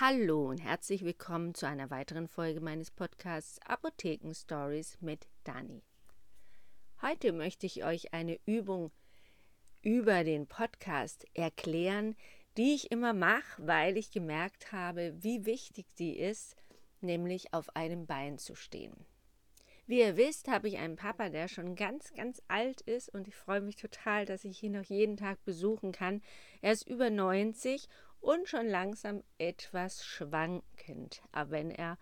Hallo und herzlich willkommen zu einer weiteren Folge meines Podcasts Apotheken Stories mit Dani. Heute möchte ich euch eine Übung über den Podcast erklären, die ich immer mache, weil ich gemerkt habe, wie wichtig die ist, nämlich auf einem Bein zu stehen. Wie ihr wisst, habe ich einen Papa, der schon ganz, ganz alt ist und ich freue mich total, dass ich ihn noch jeden Tag besuchen kann. Er ist über 90 und schon langsam etwas schwankend. Aber wenn er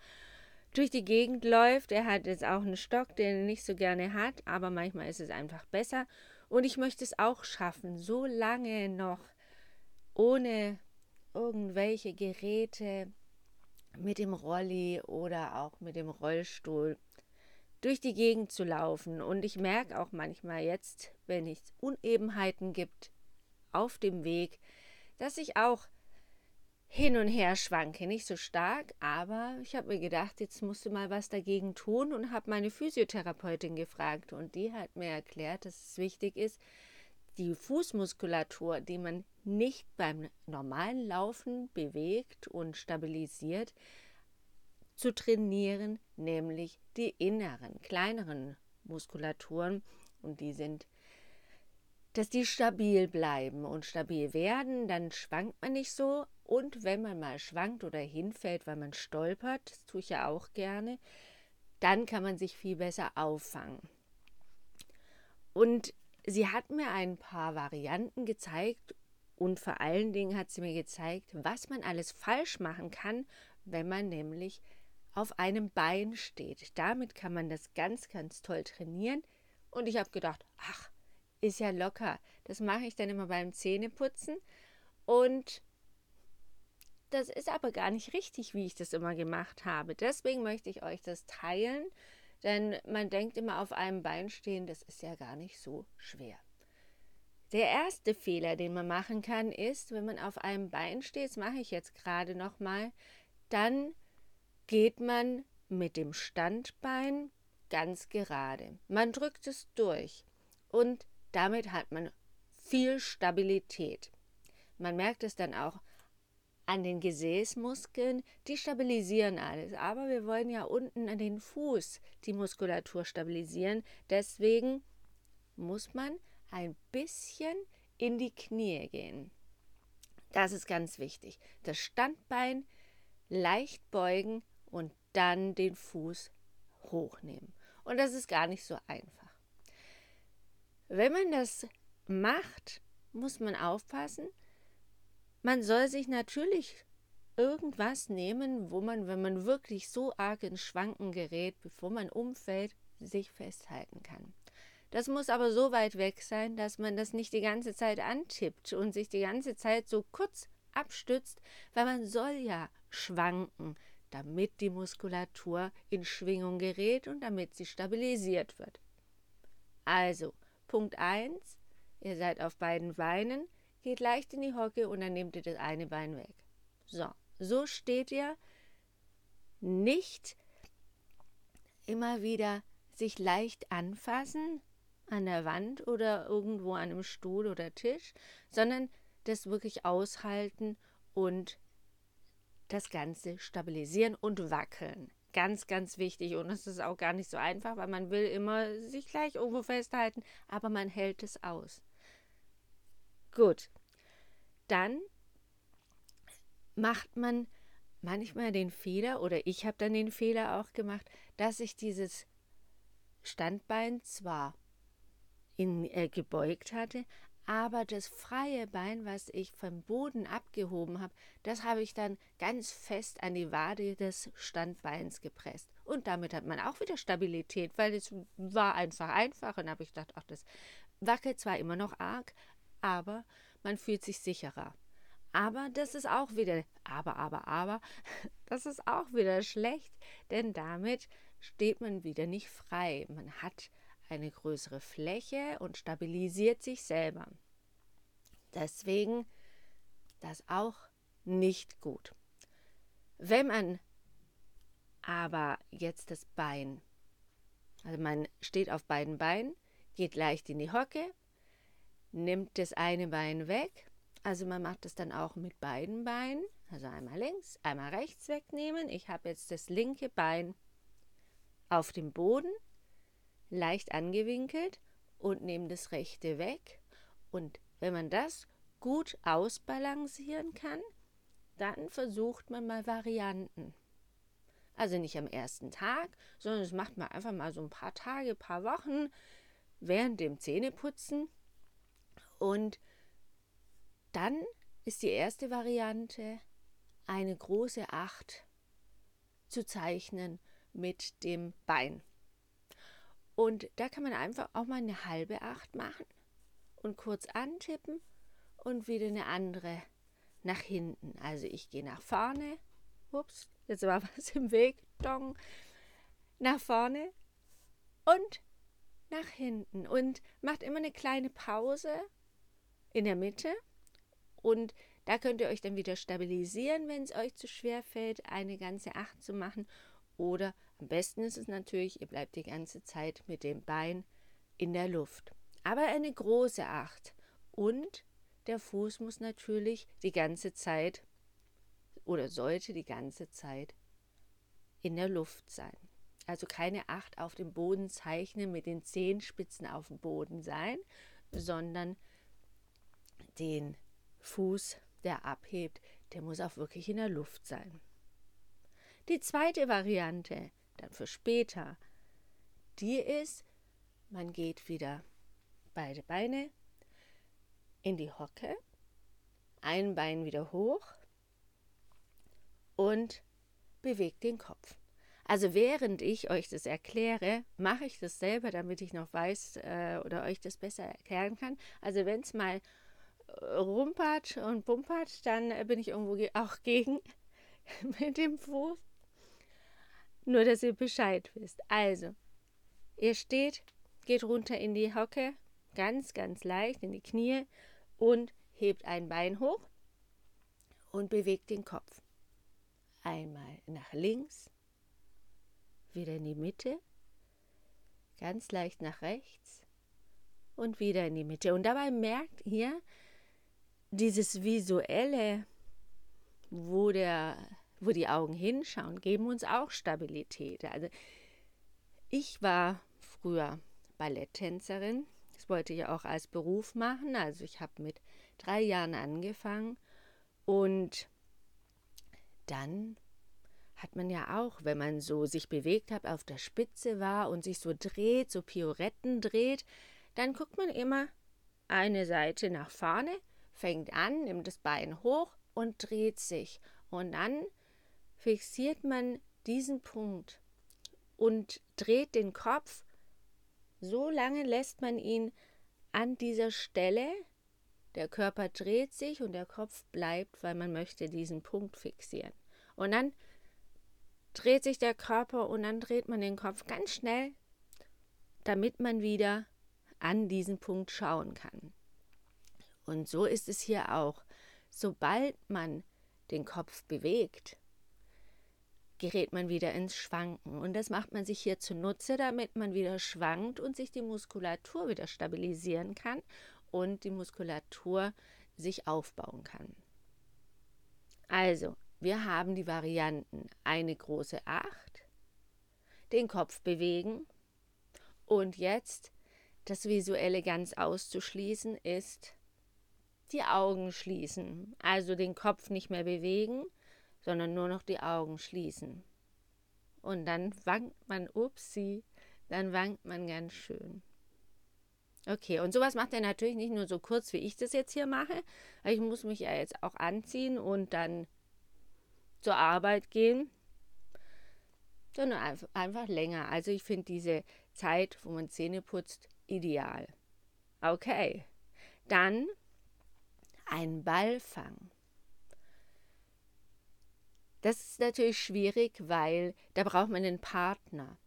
durch die Gegend läuft, er hat jetzt auch einen Stock, den er nicht so gerne hat, aber manchmal ist es einfach besser. Und ich möchte es auch schaffen, so lange noch ohne irgendwelche Geräte mit dem Rolli oder auch mit dem Rollstuhl durch die Gegend zu laufen. Und ich merke auch manchmal jetzt, wenn es Unebenheiten gibt auf dem Weg, dass ich auch hin und her schwanke. Nicht so stark, aber ich habe mir gedacht, jetzt musst du mal was dagegen tun und habe meine Physiotherapeutin gefragt. Und die hat mir erklärt, dass es wichtig ist, die Fußmuskulatur, die man nicht beim normalen Laufen bewegt und stabilisiert, zu trainieren, nämlich die inneren, kleineren Muskulaturen. Und die sind dass die stabil bleiben und stabil werden, dann schwankt man nicht so. Und wenn man mal schwankt oder hinfällt, weil man stolpert, das tue ich ja auch gerne, dann kann man sich viel besser auffangen. Und sie hat mir ein paar Varianten gezeigt und vor allen Dingen hat sie mir gezeigt, was man alles falsch machen kann, wenn man nämlich auf einem Bein steht. Damit kann man das ganz, ganz toll trainieren. Und ich habe gedacht, ach, ist ja locker. Das mache ich dann immer beim Zähneputzen. Und das ist aber gar nicht richtig, wie ich das immer gemacht habe. Deswegen möchte ich euch das teilen, denn man denkt immer auf einem Bein stehen, das ist ja gar nicht so schwer. Der erste Fehler, den man machen kann, ist, wenn man auf einem Bein steht, das mache ich jetzt gerade nochmal, dann geht man mit dem Standbein ganz gerade. Man drückt es durch und damit hat man viel Stabilität. Man merkt es dann auch an den Gesäßmuskeln, die stabilisieren alles. Aber wir wollen ja unten an den Fuß die Muskulatur stabilisieren. Deswegen muss man ein bisschen in die Knie gehen. Das ist ganz wichtig. Das Standbein leicht beugen und dann den Fuß hochnehmen. Und das ist gar nicht so einfach. Wenn man das macht, muss man aufpassen. Man soll sich natürlich irgendwas nehmen, wo man, wenn man wirklich so arg ins Schwanken gerät, bevor man umfällt, sich festhalten kann. Das muss aber so weit weg sein, dass man das nicht die ganze Zeit antippt und sich die ganze Zeit so kurz abstützt, weil man soll ja schwanken, damit die Muskulatur in Schwingung gerät und damit sie stabilisiert wird. Also, Punkt 1, ihr seid auf beiden Beinen, geht leicht in die Hocke und dann nehmt ihr das eine Bein weg. So, so steht ihr. Nicht immer wieder sich leicht anfassen an der Wand oder irgendwo an einem Stuhl oder Tisch, sondern das wirklich aushalten und das Ganze stabilisieren und wackeln. Ganz, ganz wichtig. Und es ist auch gar nicht so einfach, weil man will immer sich gleich irgendwo festhalten, aber man hält es aus. Gut. Dann macht man manchmal den Fehler, oder ich habe dann den Fehler auch gemacht, dass ich dieses Standbein zwar in, äh, gebeugt hatte, aber das freie Bein, was ich vom Boden abgehoben habe, das habe ich dann ganz fest an die Wade des Standbeins gepresst. Und damit hat man auch wieder Stabilität, weil es war einfach einfach. Und habe ich gedacht, ach, das wackelt zwar immer noch arg, aber man fühlt sich sicherer. Aber das ist auch wieder, aber, aber, aber, das ist auch wieder schlecht, denn damit steht man wieder nicht frei. Man hat eine größere Fläche und stabilisiert sich selber. Deswegen das auch nicht gut. Wenn man aber jetzt das Bein, also man steht auf beiden Beinen, geht leicht in die Hocke, nimmt das eine Bein weg, also man macht das dann auch mit beiden Beinen, also einmal links, einmal rechts wegnehmen. Ich habe jetzt das linke Bein auf dem Boden, leicht angewinkelt und nehme das rechte weg. Und wenn man das gut ausbalancieren kann, dann versucht man mal Varianten. Also nicht am ersten Tag, sondern das macht man einfach mal so ein paar Tage, paar Wochen während dem Zähneputzen. Und dann ist die erste Variante eine große Acht zu zeichnen mit dem Bein. Und da kann man einfach auch mal eine halbe Acht machen und kurz antippen und wieder eine andere nach hinten. Also ich gehe nach vorne. Ups, jetzt war was im Weg. Dong. Nach vorne und nach hinten. Und macht immer eine kleine Pause in der Mitte. Und da könnt ihr euch dann wieder stabilisieren, wenn es euch zu schwer fällt, eine ganze Acht zu machen. Oder am besten ist es natürlich, ihr bleibt die ganze Zeit mit dem Bein in der Luft. Aber eine große Acht. Und der Fuß muss natürlich die ganze Zeit oder sollte die ganze Zeit in der Luft sein. Also keine Acht auf dem Boden zeichnen, mit den Zehenspitzen auf dem Boden sein, sondern den Fuß der abhebt, der muss auch wirklich in der Luft sein. Die zweite Variante, dann für später, die ist, man geht wieder beide Beine in die Hocke, ein Bein wieder hoch und bewegt den Kopf. Also während ich euch das erkläre, mache ich das selber, damit ich noch weiß äh, oder euch das besser erklären kann. Also wenn es mal rumpert und pumpert, dann bin ich irgendwo auch gegen mit dem Fuß. Nur, dass ihr Bescheid wisst. Also, ihr steht, geht runter in die Hocke, ganz, ganz leicht in die Knie und hebt ein Bein hoch und bewegt den Kopf. Einmal nach links, wieder in die Mitte, ganz leicht nach rechts und wieder in die Mitte. Und dabei merkt ihr, dieses visuelle, wo, der, wo die Augen hinschauen, geben uns auch Stabilität. Also ich war früher Balletttänzerin. Das wollte ich auch als Beruf machen. Also ich habe mit drei Jahren angefangen und dann hat man ja auch, wenn man so sich bewegt hat, auf der Spitze war und sich so dreht, so Pioretten dreht, dann guckt man immer eine Seite nach vorne fängt an, nimmt das Bein hoch und dreht sich. Und dann fixiert man diesen Punkt und dreht den Kopf. So lange lässt man ihn an dieser Stelle. Der Körper dreht sich und der Kopf bleibt, weil man möchte diesen Punkt fixieren. Und dann dreht sich der Körper und dann dreht man den Kopf ganz schnell, damit man wieder an diesen Punkt schauen kann. Und so ist es hier auch. Sobald man den Kopf bewegt, gerät man wieder ins Schwanken. Und das macht man sich hier zunutze, damit man wieder schwankt und sich die Muskulatur wieder stabilisieren kann und die Muskulatur sich aufbauen kann. Also, wir haben die Varianten eine große Acht, den Kopf bewegen und jetzt das Visuelle ganz auszuschließen ist die Augen schließen. Also den Kopf nicht mehr bewegen, sondern nur noch die Augen schließen. Und dann wankt man, upsi, dann wankt man ganz schön. Okay, und sowas macht er natürlich nicht nur so kurz, wie ich das jetzt hier mache. Ich muss mich ja jetzt auch anziehen und dann zur Arbeit gehen, sondern einfach länger. Also ich finde diese Zeit, wo man Zähne putzt, ideal. Okay, dann einen Ball fangen. Das ist natürlich schwierig, weil da braucht man einen Partner,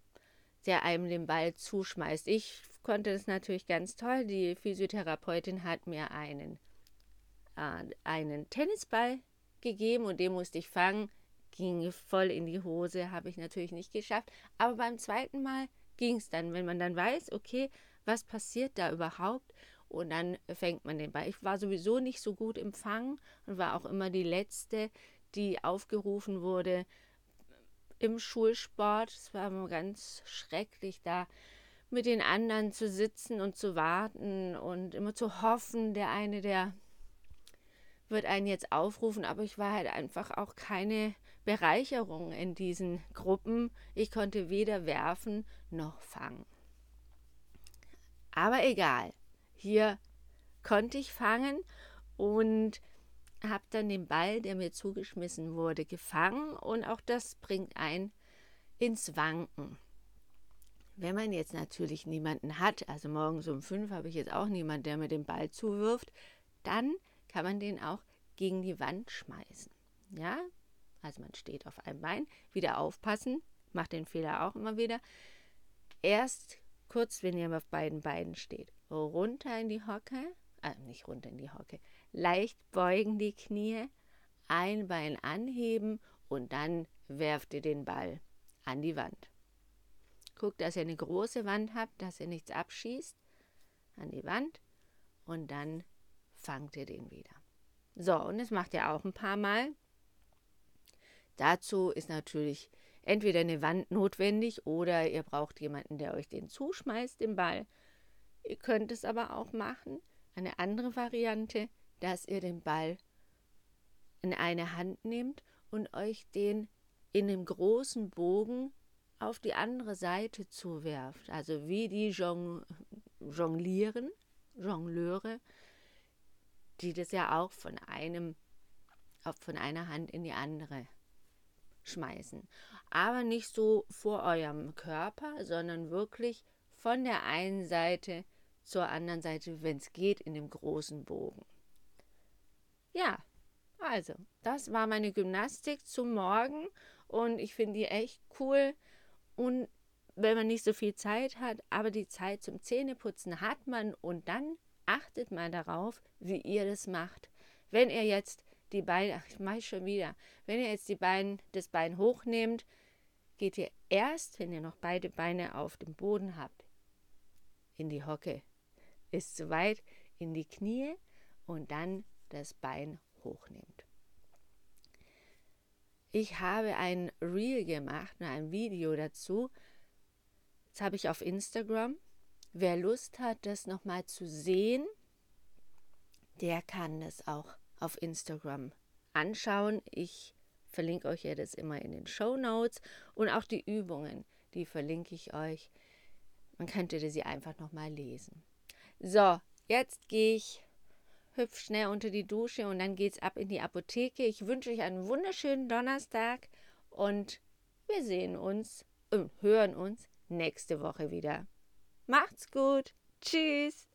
der einem den Ball zuschmeißt. Ich konnte das natürlich ganz toll. Die Physiotherapeutin hat mir einen, äh, einen Tennisball gegeben und den musste ich fangen. Ging voll in die Hose, habe ich natürlich nicht geschafft. Aber beim zweiten Mal ging es dann, wenn man dann weiß, okay, was passiert da überhaupt und dann fängt man den Ball. Ich war sowieso nicht so gut im Fangen und war auch immer die Letzte, die aufgerufen wurde im Schulsport. Es war immer ganz schrecklich, da mit den anderen zu sitzen und zu warten und immer zu hoffen, der eine, der wird einen jetzt aufrufen, aber ich war halt einfach auch keine Bereicherung in diesen Gruppen. Ich konnte weder werfen noch fangen. Aber egal, hier konnte ich fangen und habe dann den Ball, der mir zugeschmissen wurde, gefangen und auch das bringt ein ins Wanken. Wenn man jetzt natürlich niemanden hat, also morgens um fünf habe ich jetzt auch niemanden, der mir den Ball zuwirft, dann kann man den auch gegen die Wand schmeißen. Ja, also man steht auf einem Bein, wieder aufpassen, macht den Fehler auch immer wieder. Erst kurz, wenn ihr auf beiden Beinen steht, runter in die Hocke, äh, nicht runter in die Hocke, leicht beugen die Knie, ein Bein anheben und dann werft ihr den Ball an die Wand. Guckt, dass ihr eine große Wand habt, dass ihr nichts abschießt. An die Wand und dann fangt ihr den wieder. So, und das macht ihr auch ein paar Mal. Dazu ist natürlich entweder eine Wand notwendig oder ihr braucht jemanden, der euch den zuschmeißt, den Ball. Ihr könnt es aber auch machen, eine andere Variante, dass ihr den Ball in eine Hand nehmt und euch den in einem großen Bogen auf die andere Seite zuwerft. Also wie die Jong Jonglieren, Jongleure, die das ja auch von einem von einer Hand in die andere schmeißen. Aber nicht so vor eurem Körper, sondern wirklich von der einen Seite zur anderen Seite, wenn es geht, in dem großen Bogen. Ja, also, das war meine Gymnastik zum Morgen und ich finde die echt cool. Und wenn man nicht so viel Zeit hat, aber die Zeit zum Zähneputzen hat man und dann achtet mal darauf, wie ihr das macht. Wenn ihr jetzt die Beine, ach, ich mache schon wieder, wenn ihr jetzt die Beine, das Bein hochnehmt, geht ihr erst, wenn ihr noch beide Beine auf dem Boden habt, in die Hocke. Ist zu weit in die Knie und dann das Bein hochnehmt. Ich habe ein Reel gemacht, ein Video dazu. Das habe ich auf Instagram. Wer Lust hat, das nochmal zu sehen, der kann das auch auf Instagram anschauen. Ich verlinke euch ja das immer in den Show Notes und auch die Übungen, die verlinke ich euch. Man könnte sie einfach nochmal lesen. So, jetzt gehe ich hüpf schnell unter die Dusche und dann geht's ab in die Apotheke. Ich wünsche euch einen wunderschönen Donnerstag und wir sehen uns und hören uns nächste Woche wieder. Macht's gut. Tschüss.